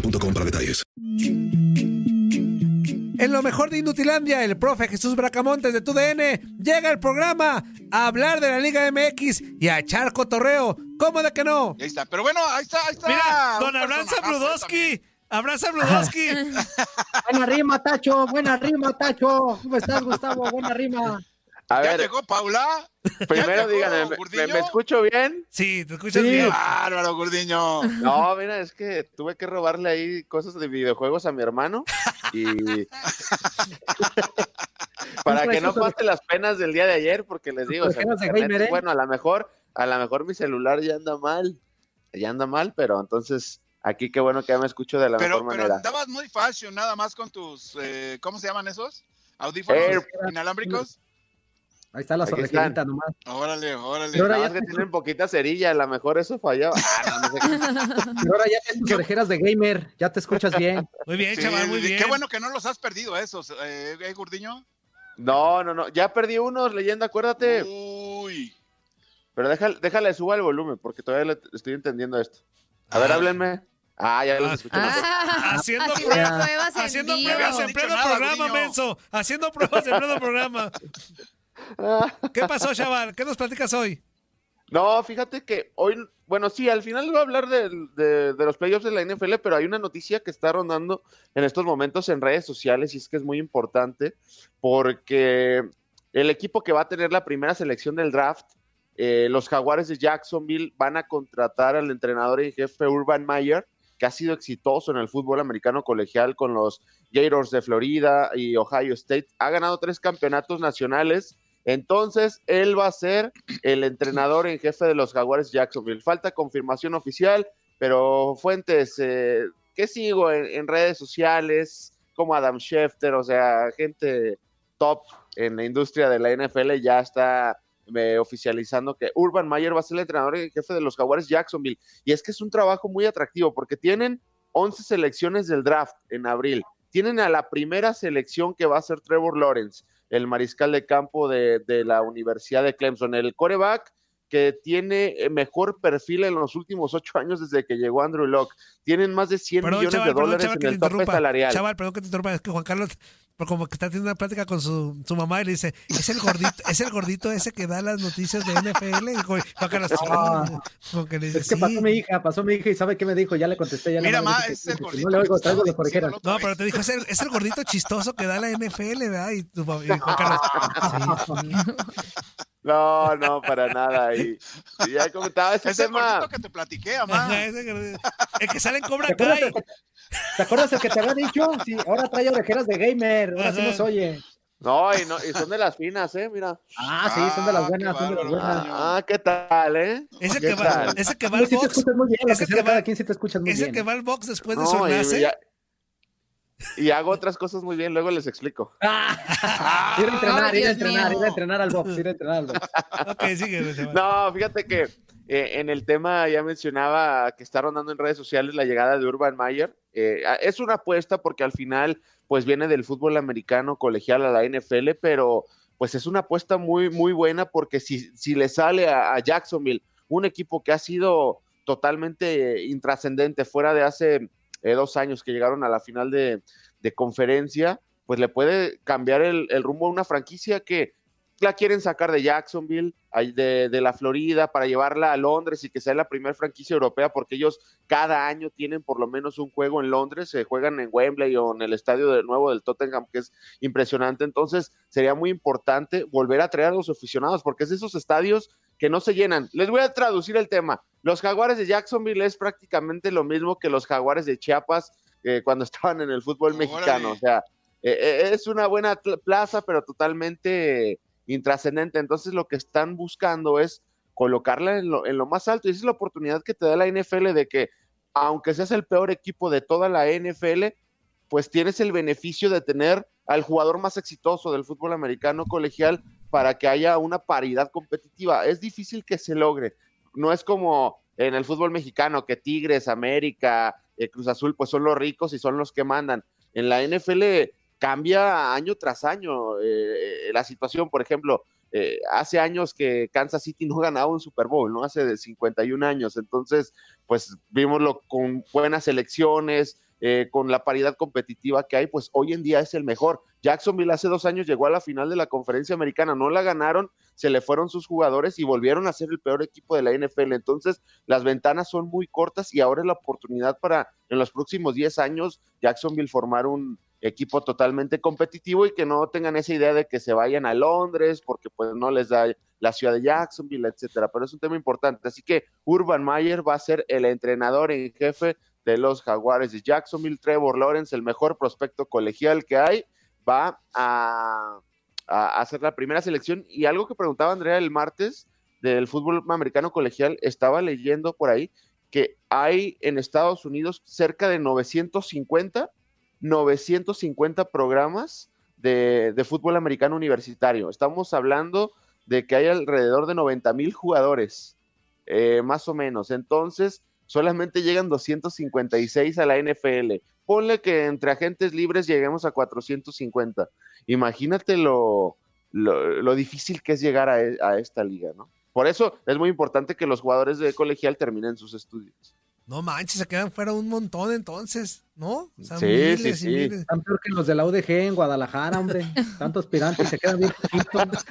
boostmobile.com para detalles. En lo mejor de Inutilandia, el profe Jesús Bracamontes de TUDN llega al programa a hablar de la Liga MX y a echar cotorreo. ¿Cómo de que no? Ahí está, pero bueno, ahí está, ahí está. Mira, don personajazo Zabludowski. Abraham Zabludowski. Buena rima, Tacho. Buena rima, Tacho. ¿Cómo estás, Gustavo? Buena rima. ¿Ya ver, llegó Paula? primero díganme, ¿me- ¿me, escucho bien? Sí, te escuchas Sí. bien. Bárbaro, Gurdiño. No, mira, es que tuve que robarle ahí cosas de videojuegos a mi hermano y para que no pase las penas del día de ayer, porque les digo, o sea, de ¿eh? bueno, a lo mejor, a lo mejor mi celular ya anda mal, ya anda mal, pero entonces aquí qué bueno que ya me escucho de la Pero, mejor pero manera. andabas muy fashion nada más con tus, eh, ¿cómo se llaman esos? Audífonos Air- inalámbricos. Ahí está la Aquí sorrejerita nomás. Órale, órale. Pero ahora ya más que te- tienen poquita cerilla, a lo mejor eso fallaba. Ah, no, no sé qué. Pero ahora ya tienes tus orejeras de gamer. Ya te escuchas bien. Muy bien, Sí, chaval, muy bien. Qué bueno que no los has perdido esos, eh, ¿eh, Gurdiño. No, no, no, ya perdí unos, leyenda, acuérdate. Uy. Pero déjale, déjale suba el volumen, porque todavía le estoy entendiendo esto. A ver, Ah. háblenme. Ah, ya los Ah. escucho mejor. Haciendo, Haciendo pruebas, pruebas en haciendo pruebas en pleno programa, menso. Haciendo pruebas en pleno programa. ¿Qué pasó, chaval? ¿Qué nos platicas hoy? No, fíjate que hoy, bueno, sí, al final voy a hablar de los playoffs de la NFL, pero hay una noticia que está rondando en estos momentos en redes sociales y es que es muy importante porque el equipo que va a tener la primera selección del draft, eh, los Jaguares de Jacksonville, van a contratar al entrenador en jefe Urban Meyer, que ha sido exitoso en el fútbol americano colegial con los Gators de Florida y Ohio State. Ha ganado tres campeonatos nacionales. Entonces, él va a ser el entrenador en jefe de los Jaguares Jacksonville. Falta confirmación oficial, pero fuentes eh, que sigo en, redes sociales, como Adam Schefter, o sea, gente top en la industria de la NFL ya está oficializando que Urban Meyer va a ser el entrenador en jefe de los Jaguares Jacksonville. Y es que es un trabajo muy atractivo porque tienen 11 selecciones del draft en abril. Tienen a la primera selección que va a ser Trevor Lawrence, el mariscal de campo de, de la Universidad de Clemson, el coreback que tiene eh, mejor perfil en los últimos ocho años desde que llegó Andrew Locke. Tienen más de 100 Perdón, millones chaval, de perdón, dólares chaval, que en el tope salarial. Chaval, perdón que te interrumpa. Es que Juan Carlos, por como que está teniendo una plática con su, su mamá y le dice, es el gordito, es el gordito ese que da las noticias de NFL. Y Juan Juan Carlos, como que le dice, Es que sí. pasó mi hija, pasó mi hija y ¿sabe qué me dijo? Ya le contesté. Ya Mira, nada más ma, dije es el gordito No le oigo, traigo diciendo No, pero te dijo, es el, es el gordito chistoso que da la NFL, ¿verdad? Y, tu, y Juan Carlos, sí. No, no, para nada. Y, y ya comentaba ese, Ese tema. que te platiqué, amá. El que sale en Cobra ¿Te acuerdas, Kai. ¿Te acuerdas el que te había dicho? Sí, ahora trae orejeras de gamer, ahora sí nos oye. No, y, no, y son de las finas, ¿eh? Mira. Ah, sí, son de las Ah, buenas, qué son de las buenas. Ah, ¿qué tal, eh? Ese ¿Qué que va, tal? ese que va al sí te box. escuchas muy bien, lo ese que va- cada quien sí te escuchas muy Ese bien. que va al box después de No, su y, nace. ya- y hago otras cosas muy bien, luego les explico. Ah, ir a entrenar, ir a entrenar, ir a entrenar al box, ir a entrenar al box. Ok, sigue. chaval. No, fíjate que eh, en el tema ya mencionaba que está rondando en redes sociales la llegada de Urban Mayer. Eh, es una apuesta porque al final pues viene del fútbol americano colegial a la NFL, pero pues es una apuesta muy, muy buena porque si, si le sale a, a Jacksonville un equipo que ha sido totalmente eh, intrascendente fuera de hace eh, dos años que llegaron a la final de, conferencia, pues le puede cambiar el, rumbo a una franquicia que la quieren sacar de Jacksonville, de la Florida, para llevarla a Londres y que sea la primera franquicia europea, porque ellos cada año tienen por lo menos un juego en Londres, se juegan en Wembley o en el estadio de nuevo del Tottenham, que es impresionante. Entonces, sería muy importante volver a traer a los aficionados, porque es de esos estadios que no se llenan. Les voy a traducir el tema. Los jaguares de Jacksonville es prácticamente lo mismo que los jaguares de Chiapas eh, cuando estaban en el fútbol Órale. mexicano. O sea, eh, eh, es una buena pl- plaza, pero totalmente intrascendente. Entonces lo que están buscando es colocarla en lo, en lo más alto y esa es la oportunidad que te da la NFL de que aunque seas el peor equipo de toda la NFL, pues tienes el beneficio de tener al jugador más exitoso del fútbol americano colegial para que haya una paridad competitiva. Es difícil que se logre. No es como en el fútbol mexicano que Tigres, América, eh, Cruz Azul, pues son los ricos y son los que mandan. En la NFL cambia año tras año eh, la situación. Por ejemplo, eh, hace años que Kansas City no ganaba un Super Bowl, ¿no? Hace de 51 años. Entonces, pues vimoslo con buenas elecciones, eh, con la paridad competitiva que hay, pues hoy en día es el mejor. Jacksonville hace dos años llegó a la final de la conferencia americana, no la ganaron, se le fueron sus jugadores y volvieron a ser el peor equipo de la NFL. Entonces, las ventanas son muy cortas y ahora es la oportunidad para en los próximos 10 años Jacksonville formar un equipo totalmente competitivo y que no tengan esa idea de que se vayan a Londres porque pues no les da la ciudad de Jacksonville, etcétera. Pero es un tema importante. Así que Urban Mayer va a ser el entrenador en jefe de los Jaguares de Jacksonville. Trevor Lawrence, el mejor prospecto colegial que hay, va a, a hacer la primera selección. Y algo que preguntaba Andrea el martes del fútbol americano colegial, estaba leyendo por ahí que hay en Estados Unidos cerca de 950, 950 programas de, fútbol americano universitario. Estamos hablando de que hay alrededor de 90 mil jugadores, eh, más o menos. Entonces, solamente llegan 256 a la NFL. Ponle que entre agentes libres lleguemos a 450. Imagínate lo, lo, lo difícil que es llegar a, e- a esta liga, ¿no? Por eso es muy importante que los jugadores de colegial terminen sus estudios. No manches, se quedan fuera un montón entonces, ¿no? O sea, Sí, miles sí, y sí. miles. Están peor que los de la UDG en Guadalajara, hombre. Tanto aspirantes, se quedan bien poquitos.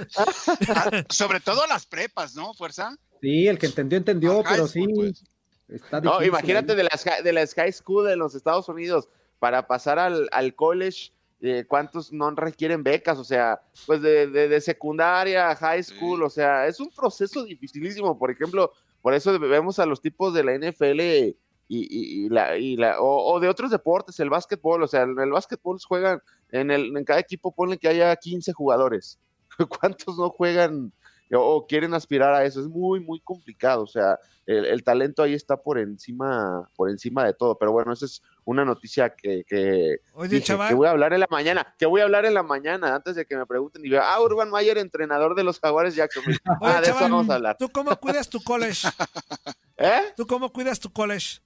Sobre todo las prepas, ¿no, Fuerza? Sí, el que entendió, entendió, Ajá, pero sí. pues. Está No, imagínate ¿eh? de las, de las high school en los Estados Unidos para pasar al, al college, eh, ¿cuántos no requieren becas? O sea, pues de, de- de secundaria a high school, o sea, es un proceso dificilísimo. Por ejemplo, por eso vemos a los tipos de la NFL y, y- y la, y la- o, o de otros deportes, el básquetbol, o sea, en el básquetbol juegan, en, el, en cada equipo ponen que haya 15 jugadores. ¿Cuántos no juegan o, quieren aspirar a eso? Es muy, muy complicado, o sea, el, el talento ahí está por encima, por encima de todo. Pero bueno, esa es una noticia que, que, Oye, dije, chaval. que voy a hablar en la mañana, que voy a hablar en la mañana, antes de que me pregunten y vean, ah, Urban Mayer, entrenador de los Jaguares Jacksonville. Oye, ah, de eso vamos a hablar. ¿Tú cómo cuidas tu college? ¿Eh? ¿Tú cómo cuidas tu college?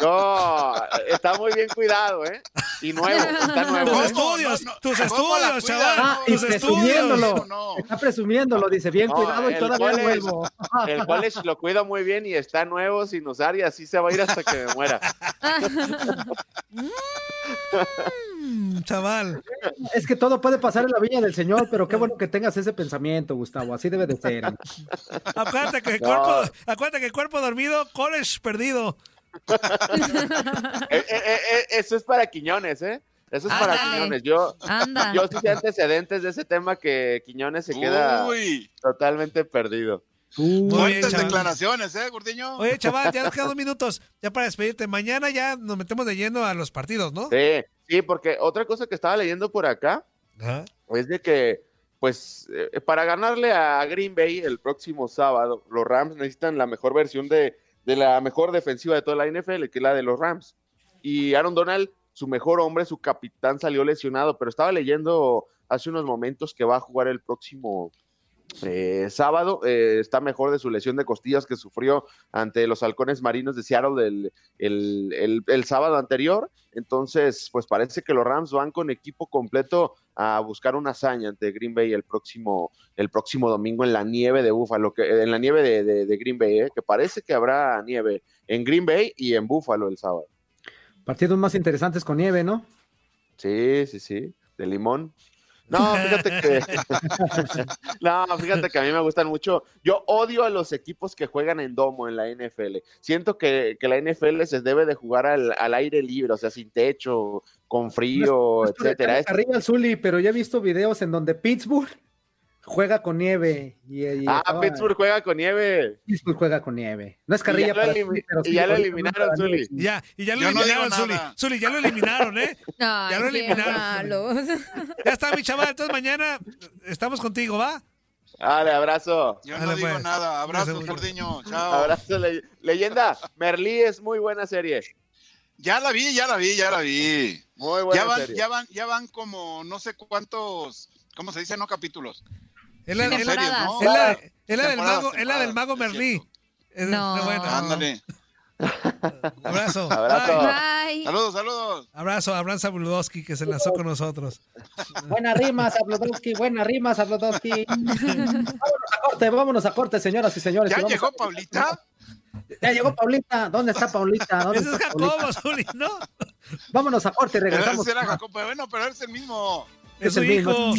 No, está muy bien cuidado, ¿eh? Y nuevo, está nuevo. Tus ¿eh? estudios, tus ¿Cómo la estudios, chaval. Ah, y tus presumiéndolo. estudios. No, Está presumiéndolo, dice, bien No, cuidado y el todavía college- vuelvo. El college lo cuida muy bien y está nuevo sin usar y así se va a ir hasta que me muera. Mm, chaval. Es que todo puede pasar en la viña del Señor, pero qué bueno que tengas ese pensamiento, Gustavo. Así debe de ser. Acuérdate que el No. cuerpo, acuérdate que el cuerpo dormido, college perdido. Eh, eh, eh, eso es para Quiñones, ¿eh? Eso es para. Quiñones. Yo, Anda. yo sí sé antecedentes de ese tema que Quiñones se queda Uy, totalmente perdido. Fuertes declaraciones, ¿eh, Gordiño? Oye, chaval, ya nos quedan dos minutos. Ya para despedirte. Mañana ya nos metemos de lleno a los partidos, ¿no? Sí, sí, porque otra cosa que estaba leyendo por acá es de que, pues, eh, para ganarle a Green Bay el próximo sábado, los Rams necesitan la mejor versión de, de la mejor defensiva de toda la NFL, que es la de los Rams. Y Aaron Donald, su mejor hombre, su capitán, salió lesionado, pero estaba leyendo hace unos momentos que va a jugar el próximo eh, sábado. eh, está mejor de su lesión de costillas que sufrió ante los halcones marinos de Seattle el, el- el- el sábado anterior. Entonces, pues parece que los Rams van con equipo completo a buscar una hazaña ante Green Bay el próximo, el próximo domingo en la nieve de Búfalo, que, en la nieve de, de- de Green Bay, eh, que parece que habrá nieve en Green Bay y en Búfalo el sábado. Partidos más interesantes con nieve, ¿no? Sí, sí, sí, de limón. No, fíjate que. no, fíjate que a mí me gustan mucho. Yo odio a los equipos que juegan en domo en la NFL. Siento que, que la NFL se debe de jugar al, al aire libre, o sea, sin techo, con frío, No etcétera. al Zuli, pero ya he visto videos en donde Pittsburgh juega con nieve. Y, y ah, estaba- Pittsburgh juega con nieve. Pittsburgh juega con nieve. No es Y carrilla ya lo, para elimi- Zuli, pero y sí, ya lo eliminaron, no Zuli. Y ya, y ya lo Yo no eliminaron, Zuli. ya lo eliminaron, ¿eh? Ay, Ya lo eliminaron. malos. Ya está, mi chaval. Entonces mañana estamos contigo, ¿va? Dale, abrazo. Yo no Dale, digo pues. nada. Mucho. Gordiño. Chao. Abrazo, le- leyenda. Merlí es muy buena serie. Ya la vi, ya la vi, ya la vi. Muy buena Ya van, serie. ya van, ya van como no sé cuántos, ¿cómo se dice? No capítulos. Es la, Sí, es la- series, ¿no? es la- es la del mago, es la del mago es Merlí. Es- No. bueno. Ándale. Abrazo. Abrazo. Bye. Bye. Saludos, saludos. Abrazo a Abraham Sabludowski que se lanzó con nosotros. Buena rima, Sabludowski, buena rima, Sabludowski. vámonos a corte, vámonos a corte, señoras y señores. ¿Ya llegó a- Paulita? Ya llegó Paulita. ¿Dónde está Paulita? ¿Dónde Ese es está Paulita? Jacobo, Zuli, ¿no? Vámonos a corte y Pero regresamos. ese era Jacobo. Bueno, pero es el mismo. Es Es su el mismo. hijo. Boost